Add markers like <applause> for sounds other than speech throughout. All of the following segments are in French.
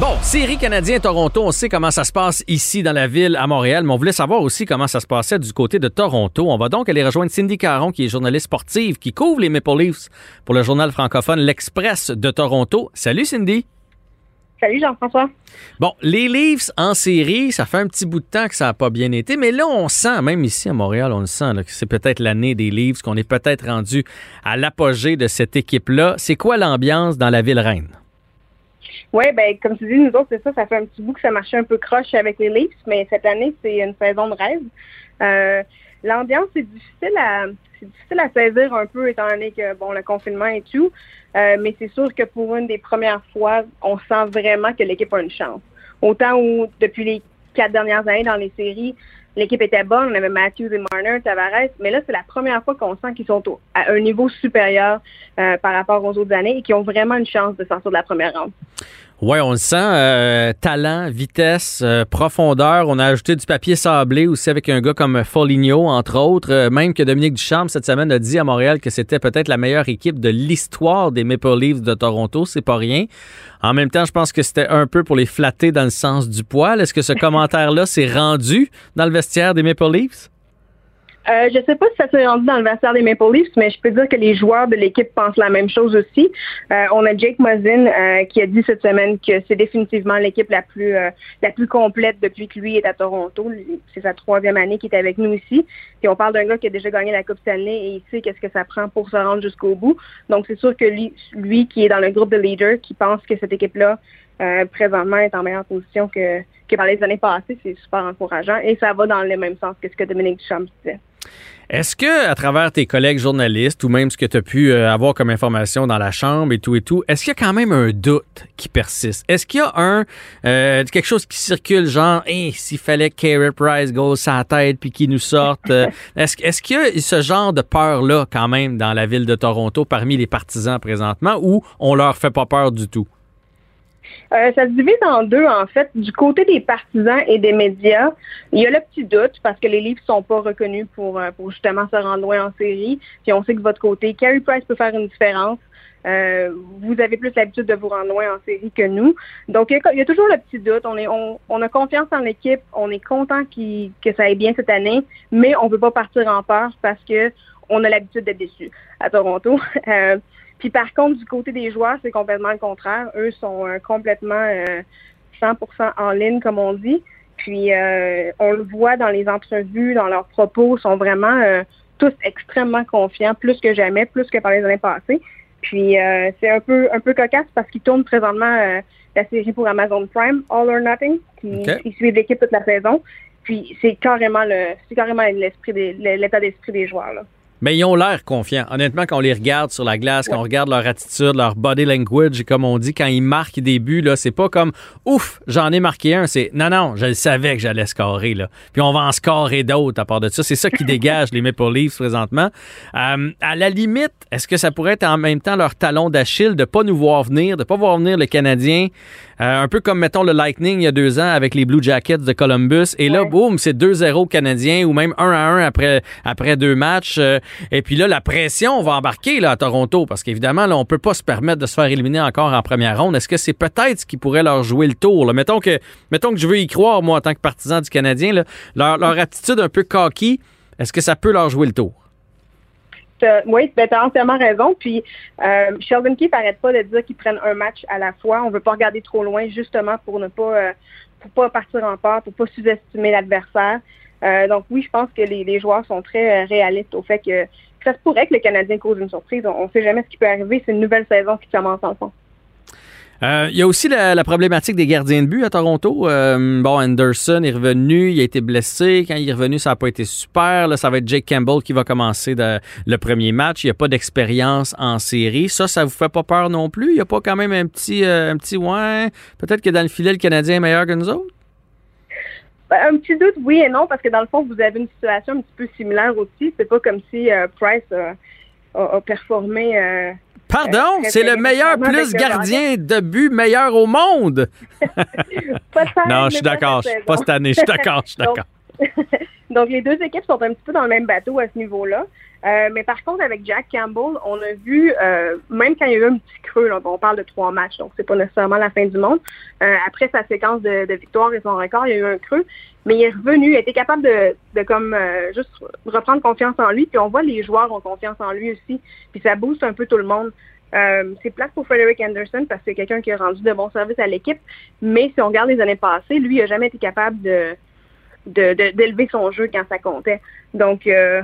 Bon, série canadien-Toronto, on sait comment ça se passe ici dans la ville à Montréal, mais on voulait savoir aussi comment ça se passait du côté de Toronto. On va donc aller rejoindre Cindy Caron, qui est journaliste sportive, qui couvre les Maple Leafs pour le journal francophone L'Express de Toronto. Salut Cindy! Salut Jean-François. Bon, les Leafs en série, ça fait un petit bout de temps que ça n'a pas bien été, mais là, on sent, même ici à Montréal, on le sent, là, que c'est peut-être l'année des Leafs, qu'on est peut-être rendu à l'apogée de cette équipe-là. C'est quoi l'ambiance dans la ville reine? Oui, ben comme tu dis, nous autres, c'est ça, ça fait un petit bout que ça marchait un peu croche avec les Leafs, mais cette année, c'est une saison de rêve. Euh, L'ambiance, c'est difficile à c'est difficile à saisir un peu étant donné que bon le confinement et tout. Euh, mais c'est sûr que pour une des premières fois, on sent vraiment que l'équipe a une chance. Autant où depuis les quatre dernières années dans les séries, l'équipe était bonne, on avait Matthews et Marner, Tavares, mais là, c'est la première fois qu'on sent qu'ils sont à un niveau supérieur euh, par rapport aux autres années et qu'ils ont vraiment une chance de sortir de la première ronde. Oui, on le sent. euh, talent, vitesse, euh, profondeur. On a ajouté du papier sablé aussi avec un gars comme Foligno, entre autres. Même que Dominique Ducharme, cette semaine, a dit à Montréal que c'était peut-être la meilleure équipe de l'histoire des Maple Leafs de Toronto. C'est pas rien. En même temps, je pense que c'était un peu pour les flatter dans le sens du poil. Est-ce que ce commentaire-là s'est rendu dans le vestiaire? Des Maple Leafs? Euh, je sais pas si ça s'est rendu dans le vestiaire des Maple Leafs, mais je peux dire que les joueurs de l'équipe pensent la même chose aussi. Euh, on a Jake Muzzin euh, qui a dit cette semaine que c'est définitivement l'équipe la plus euh, la plus complète depuis que lui est à Toronto. C'est sa troisième année qu'il est avec nous ici. Puis on parle d'un gars qui a déjà gagné la Coupe Stanley et il sait qu'est-ce que ça prend pour se rendre jusqu'au bout. Donc c'est sûr que lui, lui qui est dans le groupe de leaders, qui pense que cette équipe-là euh, présentement est en meilleure position que, que par les années passées, c'est super encourageant. Et ça va dans le même sens que ce que Dominique Duchamp disait. Est-ce que, à travers tes collègues journalistes ou même ce que tu as pu euh, avoir comme information dans la chambre et tout et tout, est-ce qu'il y a quand même un doute qui persiste? Est-ce qu'il y a un euh, quelque chose qui circule, genre, hey, s'il fallait que Carey Price go sa tête puis qu'il nous sorte, euh, <laughs> est-ce, est-ce qu'il y a ce genre de peur-là quand même dans la ville de Toronto parmi les partisans présentement ou on leur fait pas peur du tout? Euh, ça se divise en deux, en fait. Du côté des partisans et des médias, il y a le petit doute parce que les livres sont pas reconnus pour, euh, pour justement se rendre loin en série. Puis on sait que de votre côté, Carey Price peut faire une différence. Euh, vous avez plus l'habitude de vous rendre loin en série que nous. Donc, il y a, toujours le petit doute. On, est, on, on a confiance en l'équipe. On est content que ça aille bien cette année, mais on ne peut pas partir en peur parce que on a l'habitude d'être déçus à Toronto. <laughs> Euh, puis par contre, du côté des joueurs, c'est complètement le contraire. Eux sont euh, complètement euh, 100% en ligne, comme on dit. Puis euh, on le voit dans les entrevues, dans leurs propos, sont vraiment euh, tous extrêmement confiants, plus que jamais, plus que par les années passées. Puis euh, c'est un peu un peu cocasse parce qu'ils tournent présentement euh, la série pour Amazon Prime, All or Nothing, qui Ok. ils suivent l'équipe toute la saison. Puis c'est carrément le c'est carrément l'esprit l'état d'esprit des joueurs là. Mais ils ont l'air confiants. Honnêtement, quand on les regarde sur la glace, quand on regarde leur attitude, leur body language, comme on dit, quand ils marquent des buts, là, c'est pas comme ouf, j'en ai marqué un. C'est non, non, je le savais que j'allais scorer. Là. Puis on va en scorer d'autres à part de ça. C'est ça qui <laughs> dégage les Maple Leafs présentement. Euh, à la limite, est-ce que ça pourrait être en même temps leur talon d'Achille de pas nous voir venir, de pas voir venir le Canadien, un peu comme mettons le Lightning il y a deux ans avec les Blue Jackets de Columbus. Et là, Ouais. boum, c'est 2-0 Canadien ou même 1 à 1 après, après deux matchs. Euh, et puis là, la pression va embarquer là, à Toronto parce qu'évidemment, là, on peut pas se permettre de se faire éliminer encore en première ronde. Est-ce que c'est peut-être ce qui pourrait leur jouer le tour? Là? Mettons, que, mettons que je veux y croire, moi, en tant que partisan du Canadien, là, leur, leur attitude un peu cocky, est-ce que ça peut leur jouer le tour? Oui, ben, tu as entièrement raison. Puis euh, Sheldon Keefe n'arrête pas de dire qu'ils prennent un match à la fois. On veut pas regarder trop loin, justement pour ne pas euh, pour pas partir en peur, pour pas sous-estimer l'adversaire. Euh, donc oui, je pense que les, les joueurs sont très euh, réalistes au fait que ça se pourrait que le Canadien cause une surprise. On ne sait jamais ce qui peut arriver. C'est une nouvelle saison qui commence en fond. Euh, il y a aussi la, problématique des gardiens de but à Toronto. Euh, bon, Anderson est revenu, il a été blessé. Quand il est revenu, ça n'a pas été super. Là, ça va être Jake Campbell qui va commencer le premier match. Il n'y a pas d'expérience en série. Ça, ça vous fait pas peur non plus? Il n'y a pas quand même un petit, euh, un petit peut-être que dans le filet, le Canadien est meilleur que nous autres? Ben, un petit doute, oui et non, parce que dans le fond, vous avez une situation un petit peu similaire aussi. C'est pas comme si euh, Price a, a, performé Pardon, c'est le meilleur plus gardien de but meilleur au monde. <laughs> non, je suis d'accord. Pas cette année, je suis d'accord, je suis <laughs> d'accord. Donc, les deux équipes sont un petit peu dans le même bateau à ce niveau-là. Euh, mais par contre, avec Jack Campbell, on a vu, euh, même quand il y a eu un petit creux, là, on parle de trois matchs, donc c'est pas nécessairement la fin du monde. Euh, après sa séquence de, de victoires et son record, il y a eu un creux, mais il est revenu, il été capable de, de comme euh, juste reprendre confiance en lui. Puis on voit les joueurs ont confiance en lui aussi, puis ça booste un peu tout le monde. Euh, c'est plate pour Frederick Anderson parce que c'est quelqu'un qui a rendu de bons services à l'équipe, mais si on regarde les années passées, lui, il n'a jamais été capable de d'élever de, son jeu quand ça comptait. Donc, euh,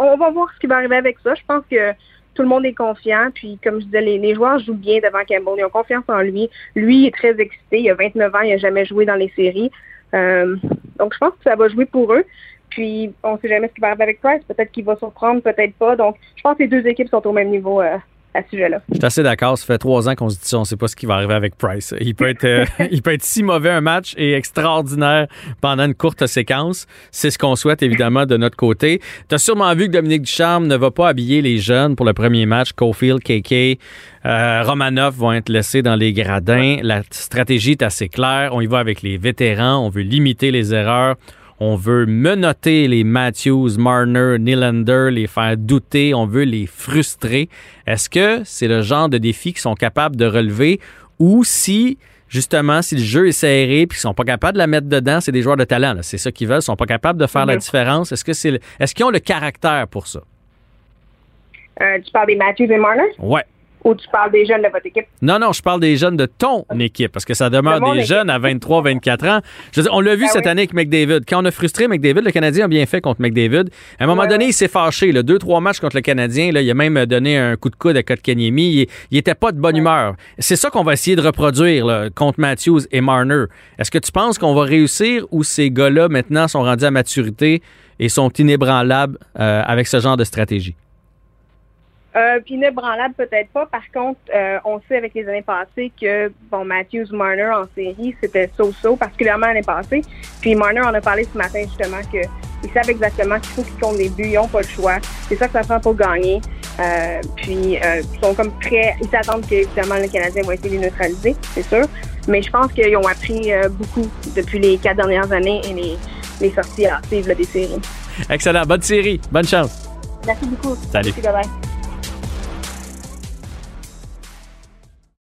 on va voir ce qui va arriver avec ça. Je pense que tout le monde est confiant. Puis, comme je disais, les, les joueurs jouent bien devant Campbell. Ils ont confiance en lui. Lui est très excité. Il a 29 ans. Il n'a jamais joué dans les séries. Euh, donc, je pense que ça va jouer pour eux. Puis, on ne sait jamais ce qui va arriver avec Price. Peut-être qu'il va surprendre, peut-être pas. Donc, je pense que les deux équipes sont au même niveau euh, à ce sujet-là. Je suis assez d'accord. Ça fait trois ans qu'on se dit ça. On ne sait pas ce qui va arriver avec Price. Il peut être, euh, <laughs> il peut être si mauvais un match et extraordinaire pendant une courte séquence. C'est ce qu'on souhaite évidemment de notre côté. Tu as sûrement vu que Dominique Ducharme ne va pas habiller les jeunes pour le premier match. Cofield, KK, euh, Romanov vont être laissés dans les gradins. La stratégie est assez claire. On y va avec les vétérans. On veut limiter les erreurs. On veut menotter les Matthews, Marner, Nylander, les faire douter. On veut les frustrer. Est-ce que c'est le genre de défi qu'ils sont capables de relever ou si justement, si le jeu est serré puis qu'ils sont pas capables de la mettre dedans, c'est des joueurs de talent. C'est ça qu'ils veulent. Ils sont pas capables de faire la différence. Est-ce que c'est, est-ce qu'ils ont le caractère pour ça? Euh, tu parles des Matthews et Marner? Ouais. Ou tu parles des jeunes de votre équipe? Non, non, je parle des jeunes de ton équipe, parce que ça demeure de des équipe. jeunes à 23, 24 ans. Je veux dire, on l'a vu ben cette oui. année avec McDavid. Quand on a frustré McDavid, le Canadien a bien fait contre McDavid. À un moment ouais, donné, ouais. il s'est fâché. Là, deux, trois matchs contre le Canadien, là, il a même donné un coup de coude à Kotkaniemi. Il, il était pas de bonne ouais. humeur. C'est ça qu'on va essayer de reproduire là, contre Matthews et Marner. Est-ce que tu penses qu'on va réussir ou ces gars-là, maintenant, sont rendus à maturité et sont inébranlables euh, avec ce genre de stratégie? Euh, puis inébranlable, peut-être pas. Par contre, euh, on sait avec les années passées que, bon, Matthews, Marner en série, c'était so-so, particulièrement l'année passée. Puis Marner en a parlé ce matin, justement, qu'ils savent exactement qu'il faut qu'ils comptent les buts, ils n'ont pas le choix. C'est ça que ça prend pour gagner. Euh, puis, ils sont comme prêts, ils s'attendent que, évidemment, le Canadien va essayer de les neutraliser, c'est sûr. Mais je pense qu'ils ont appris beaucoup depuis les quatre dernières années et les, les sorties hâtives des séries. Excellent. Bonne série. Bonne chance. Merci beaucoup. Salut. Merci,